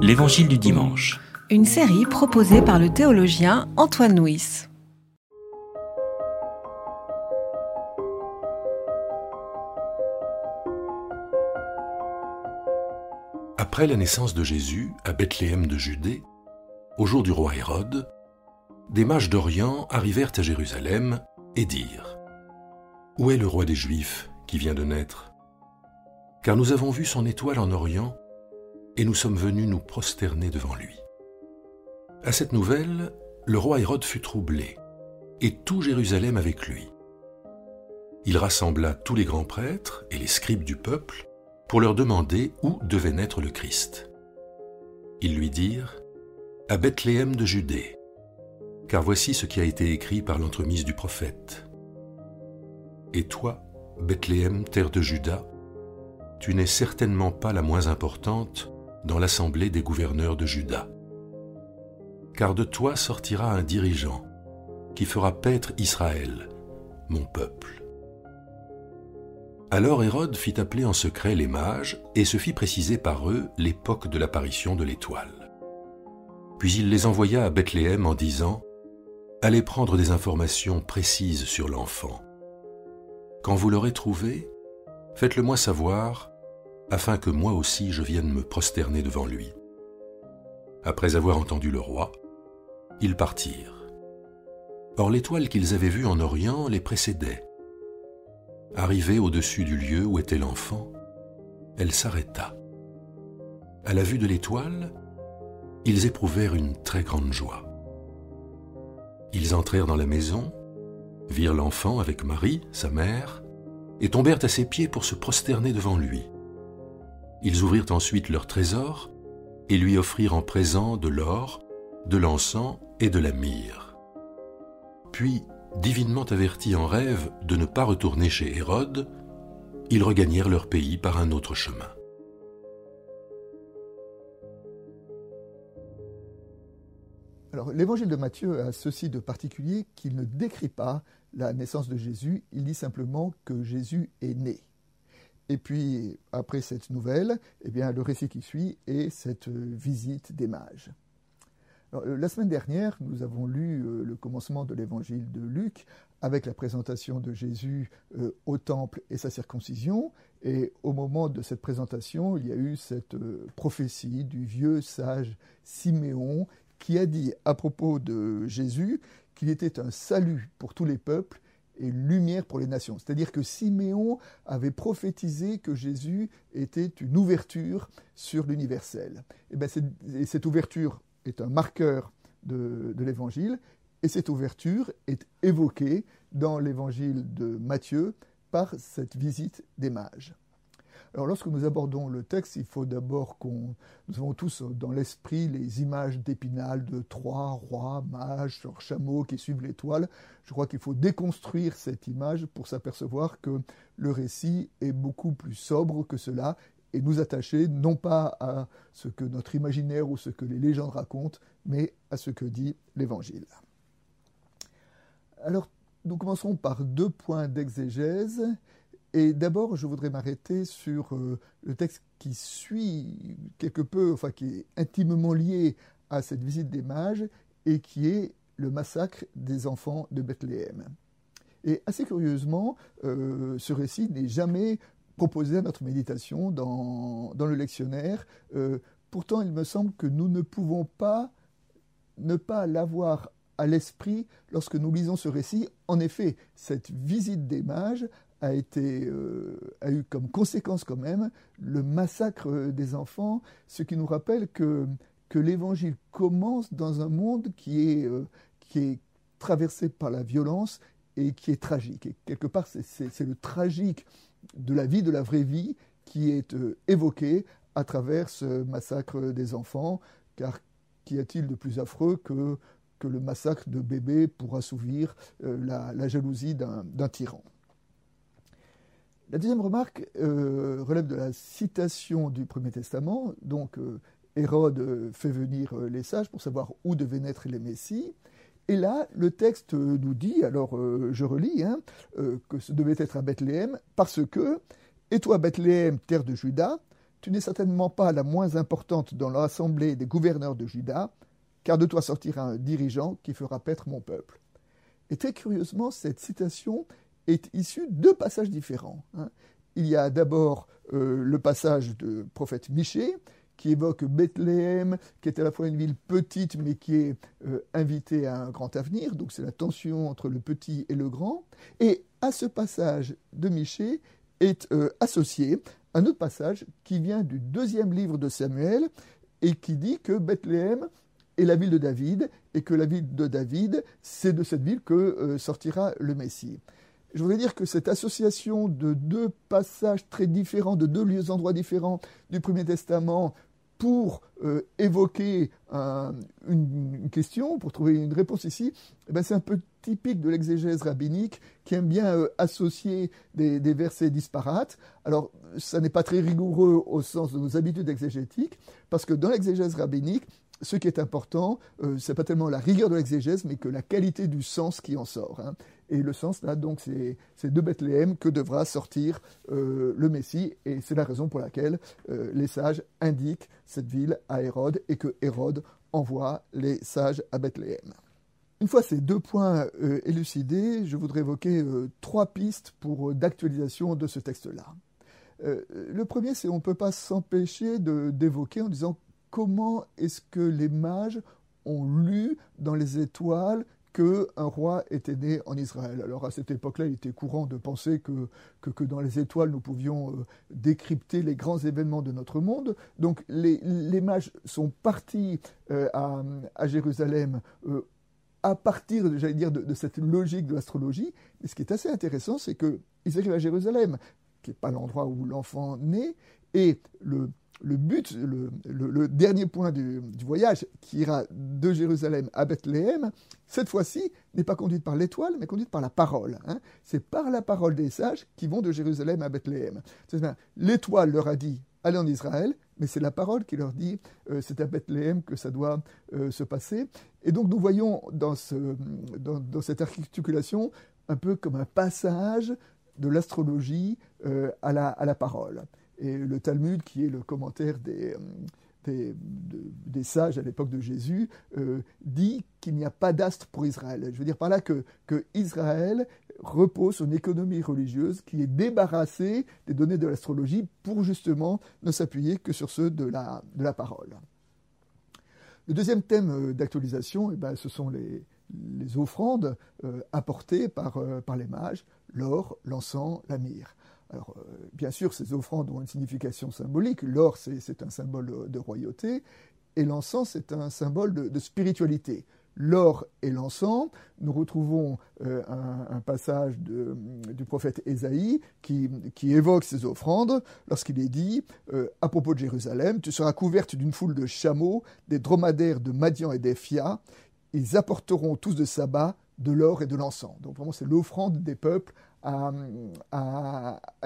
L'Évangile du dimanche. Une série proposée par le théologien Antoine Nuis. Après la naissance de Jésus à Bethléem de Judée, au jour du roi Hérode, des mages d'Orient arrivèrent à Jérusalem et dirent Où est le roi des Juifs qui vient de naître? Car nous avons vu son étoile en Orient et nous sommes venus nous prosterner devant lui. À cette nouvelle, le roi Hérode fut troublé, et tout Jérusalem avec lui. Il rassembla tous les grands prêtres et les scribes du peuple pour leur demander où devait naître le Christ. Ils lui dirent À Bethléem de Judée, car voici ce qui a été écrit par l'entremise du prophète. Et toi, Bethléem, terre de Juda, tu n'es certainement pas la moins importante dans l'assemblée des gouverneurs de Juda. Car de toi sortira un dirigeant qui fera paître Israël, mon peuple. Alors Hérode fit appeler en secret les mages et se fit préciser par eux l'époque de l'apparition de l'étoile. Puis il les envoya à Bethléem en disant Allez prendre des informations précises sur l'enfant. Quand vous l'aurez trouvé, faites-le moi savoir, afin que moi aussi je vienne me prosterner devant lui. Après avoir entendu le roi, ils partirent. Or l'étoile qu'ils avaient vue en Orient les précédait. Arrivée au-dessus du lieu où était l'enfant, elle s'arrêta. À la vue de l'étoile, ils éprouvèrent une très grande joie. Ils entrèrent dans la maison, virent l'enfant avec Marie, sa mère, et tombèrent à ses pieds pour se prosterner devant lui. Ils ouvrirent ensuite leur trésor et lui offrirent en présent de l'or, de l'encens et de la myrrhe. Puis, divinement avertis en rêve de ne pas retourner chez Hérode, ils regagnèrent leur pays par un autre chemin. L'évangile de Matthieu a ceci de particulier qu'il ne décrit pas la naissance de Jésus, il dit simplement que Jésus est né. Et puis, après cette nouvelle, eh bien, le récit qui suit est cette visite des mages. Euh, la semaine dernière, nous avons lu euh, le commencement de l'évangile de Luc avec la présentation de Jésus euh, au temple et sa circoncision. Et au moment de cette présentation, il y a eu cette prophétie du vieux sage Siméon qui a dit à propos de Jésus qu'il était un salut pour tous les peuples et lumière pour les nations. C'est-à-dire que Siméon avait prophétisé que Jésus était une ouverture sur l'universel. Et, bien et cette ouverture est un marqueur de l'évangile, et cette ouverture est évoquée dans l'évangile de Matthieu par cette visite des mages. Alors lorsque nous abordons le texte, il faut d'abord qu'on... Nous avons tous dans l'esprit les images d'Épinal de trois rois, mages sur chameaux qui suivent l'étoile. Je crois qu'il faut déconstruire cette image pour s'apercevoir que le récit est beaucoup plus sobre que cela et nous attacher non pas à ce que notre imaginaire ou ce que les légendes racontent, mais à ce que dit l'Évangile. Alors, nous commencerons par deux points d'exégèse. Et d'abord, je voudrais m'arrêter sur euh, le texte qui suit quelque peu, enfin qui est intimement lié à cette visite des mages et qui est le massacre des enfants de Bethléem. Et assez curieusement, euh, ce récit n'est jamais proposé à notre méditation dans, le lectionnaire. Euh, pourtant, il me semble que nous ne pouvons pas ne pas l'avoir à l'esprit lorsque nous lisons ce récit. En effet, cette visite des mages euh, a eu comme conséquence quand même le massacre des enfants, ce qui nous rappelle que, l'Évangile commence dans un monde qui est, euh, qui est traversé par la violence et qui est tragique. Et quelque part, c'est le tragique de la vie, de la vraie vie, qui est euh, évoqué à travers ce massacre des enfants, car qu'y a-t-il de plus affreux que, le massacre de bébés pour assouvir la, jalousie d'un tyran? La deuxième remarque euh, relève de la citation du Premier Testament, donc Hérode fait venir les sages pour savoir où devaient naître les Messies, et là, le texte nous dit, alors euh, je relis, hein, euh, que ce devait être à Bethléem, parce que, et toi Bethléem, terre de Juda, tu n'es certainement pas la moins importante dans l'assemblée des gouverneurs de Juda, car de toi sortira un dirigeant qui fera paître mon peuple. Et très curieusement, cette citation est issue de passages différents. Hein. Il y a d'abord euh, le passage de prophète Michée, qui évoque Bethléem, qui est à la fois une ville petite, mais qui est euh, invitée à un grand avenir. Donc c'est la tension entre le petit et le grand. Et à ce passage de Michée est euh, associé un autre passage qui vient du deuxième livre de Samuel et qui dit que Bethléem est la ville de David et que la ville de David, c'est de cette ville que sortira le Messie je voudrais dire que cette association de deux passages très différents, de deux lieux endroits différents du Premier Testament pour euh, évoquer une, question, pour trouver une réponse ici, eh ben c'est un peu typique de l'exégèse rabbinique qui aime bien euh, associer des, versets disparates. Alors, ça n'est pas très rigoureux au sens de nos habitudes exégétiques, parce que dans l'exégèse rabbinique, ce qui est important, euh, ce n'est pas tellement la rigueur de l'exégèse, mais que la qualité du sens qui en sort. Hein. Et le sens, là, donc, c'est de Bethléem que devra sortir euh, le Messie. Et c'est la raison pour laquelle euh, les sages indiquent cette ville à Hérode et que Hérode envoie les sages à Bethléem. Une fois ces deux points élucidés, je voudrais évoquer trois pistes pour d'actualisation de ce texte-là. le premier, c'est on ne peut pas s'empêcher d'évoquer en disant comment est-ce que les mages ont lu dans les étoiles qu'un roi était né en Israël. Alors à cette époque-là, il était courant de penser que, que, dans les étoiles, nous pouvions euh, décrypter les grands événements de notre monde. Donc les, mages sont partis euh, à, Jérusalem euh, à partir, j'allais dire, de, de, cette logique de l'astrologie. Mais ce qui est assez intéressant, c'est qu'ils arrivent à Jérusalem, qui n'est pas l'endroit où l'enfant naît, et le le but, le, dernier point du, voyage, qui ira de Jérusalem à Bethléem, cette fois-ci, n'est pas conduite par l'étoile, mais conduite par la parole. Hein. C'est par la parole des sages qui vont de Jérusalem à Bethléem. L'étoile leur a dit allez en Israël, mais c'est la parole qui leur dit euh, c'est à Bethléem que ça doit euh, se passer. Et donc nous voyons dans, cette articulation un peu comme un passage de l'astrologie euh, à la parole. Et le Talmud, qui est le commentaire des, euh, des, sages à l'époque de Jésus, euh, dit qu'il n'y a pas d'astre pour Israël. Je veux dire par là que, que Israël repose sur une économie religieuse qui est débarrassée des données de l'astrologie pour justement ne s'appuyer que sur ceux de la, de la parole. Le deuxième thème d'actualisation, eh ben, ce sont les, les offrandes apportées par, par les mages, l'or, l'encens, la myrrhe. Alors, euh, bien sûr, ces offrandes ont une signification symbolique. L'or, c'est un symbole de royauté, et l'encens, c'est un symbole de, spiritualité. L'or et l'encens, nous retrouvons euh, un, passage du prophète Ésaïe qui, évoque ces offrandes lorsqu'il est dit euh, à propos de Jérusalem Tu seras couverte d'une foule de chameaux, des dromadaires de Madian et d'Ephia. Ils apporteront tous de sabbat de l'or et de l'encens. Donc vraiment, c'est l'offrande des peuples à,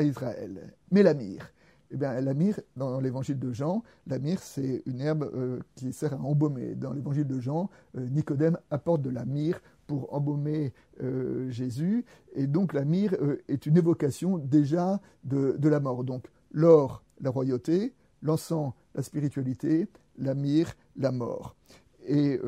Israël. Mais la myrrhe, eh bien, la myrrhe, dans l'évangile de Jean, la myrrhe, c'est une herbe euh, qui sert à embaumer. Dans l'évangile de Jean, euh, Nicodème apporte de la myrrhe pour embaumer euh, Jésus. Et donc, la myrrhe est une évocation déjà de, de la mort. Donc, l'or, la royauté, l'encens, la spiritualité, la myrrhe, la mort. Et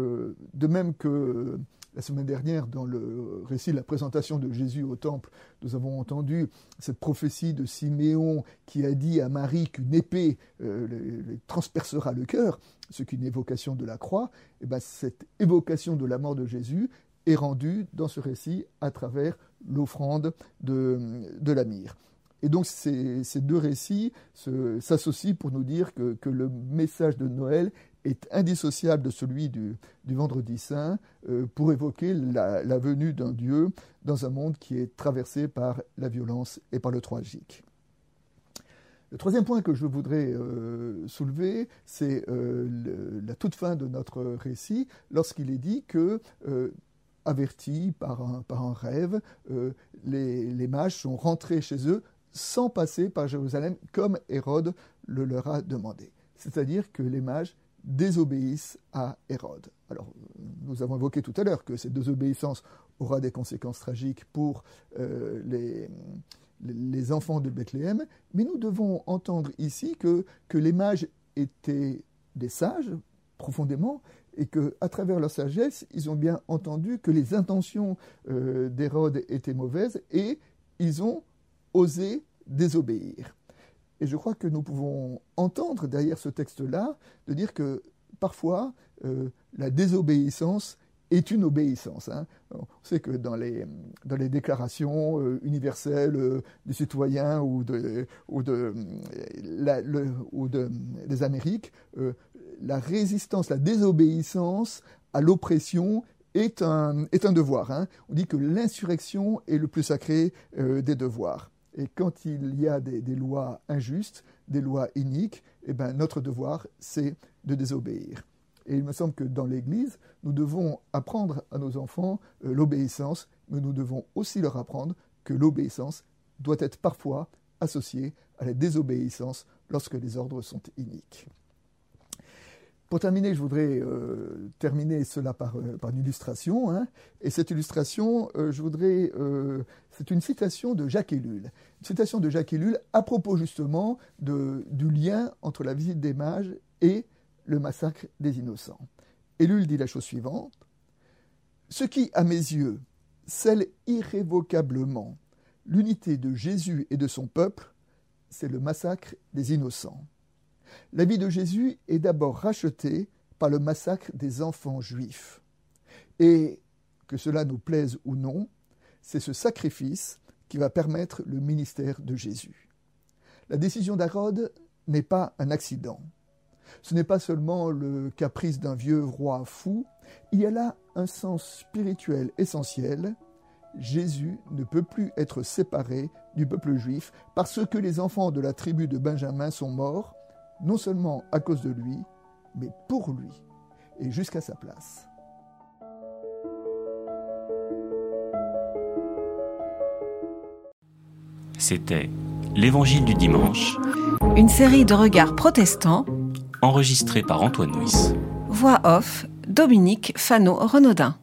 de même que la semaine dernière, dans le récit de la présentation de Jésus au temple, nous avons entendu cette prophétie de Siméon qui a dit à Marie qu'une épée euh, transpercera le cœur, ce qui une évocation de la croix. Et ben, cette évocation de la mort de Jésus est rendue dans ce récit à travers l'offrande de, de la. Et donc ces, deux récits s'associent pour nous dire que, que, le message de Noël est indissociable de celui du, vendredi saint euh, pour évoquer la, venue d'un Dieu dans un monde qui est traversé par la violence et par le tragique. Le troisième point que je voudrais euh, soulever, c'est euh, la toute fin de notre récit, lorsqu'il est dit que, avertis par un, rêve, les, mages sont rentrés chez eux sans passer par Jérusalem, comme Hérode le leur a demandé. C'est-à-dire que les mages désobéissent à Hérode. Alors, nous avons évoqué tout à l'heure que cette désobéissance aura des conséquences tragiques pour euh, les, enfants de Bethléem, mais nous devons entendre ici que, que les mages étaient des sages profondément et que à travers leur sagesse, ils ont bien entendu que les intentions euh, d'Hérode étaient mauvaises et ils ont osé désobéir. Et je crois que nous pouvons entendre derrière ce texte-là de dire que parfois euh, la désobéissance est une obéissance. Hein. On sait que dans les, dans les déclarations euh, universelles euh, des citoyens ou, de, ou, de, des Amériques, la résistance, la désobéissance à l'oppression est un, est un devoir. Hein. On dit que l'insurrection est le plus sacré des devoirs. Et quand il y a des, lois injustes, des lois iniques, eh ben, notre devoir, c'est de désobéir. Et il me semble que dans l'Église, nous devons apprendre à nos enfants euh, l'obéissance, mais nous devons aussi leur apprendre que l'obéissance doit être parfois associée à la désobéissance lorsque les ordres sont iniques. Pour terminer, je voudrais euh, terminer cela par, euh, une illustration. Hein. et cette illustration, je voudrais, c'est une citation de Jacques Ellul. Une citation de Jacques Ellul à propos justement du lien entre la visite des mages et le massacre des innocents. Ellul dit la chose suivante Ce qui, à mes yeux, scelle irrévocablement l'unité de Jésus et de son peuple, c'est le massacre des innocents. La vie de Jésus est d'abord rachetée par le massacre des enfants juifs. Et, que cela nous plaise ou non, c'est ce sacrifice qui va permettre le ministère de Jésus. La décision d'Hérode n'est pas un accident. Ce n'est pas seulement le caprice d'un vieux roi fou, il y a là un sens spirituel essentiel. Jésus ne peut plus être séparé du peuple juif parce que les enfants de la tribu de Benjamin sont morts, non seulement à cause de lui, mais pour lui et jusqu'à sa place. C'était l'Évangile du dimanche. Une série de regards protestants enregistré par Antoine Nuis. Voix off, Dominique Fano-Renaudin.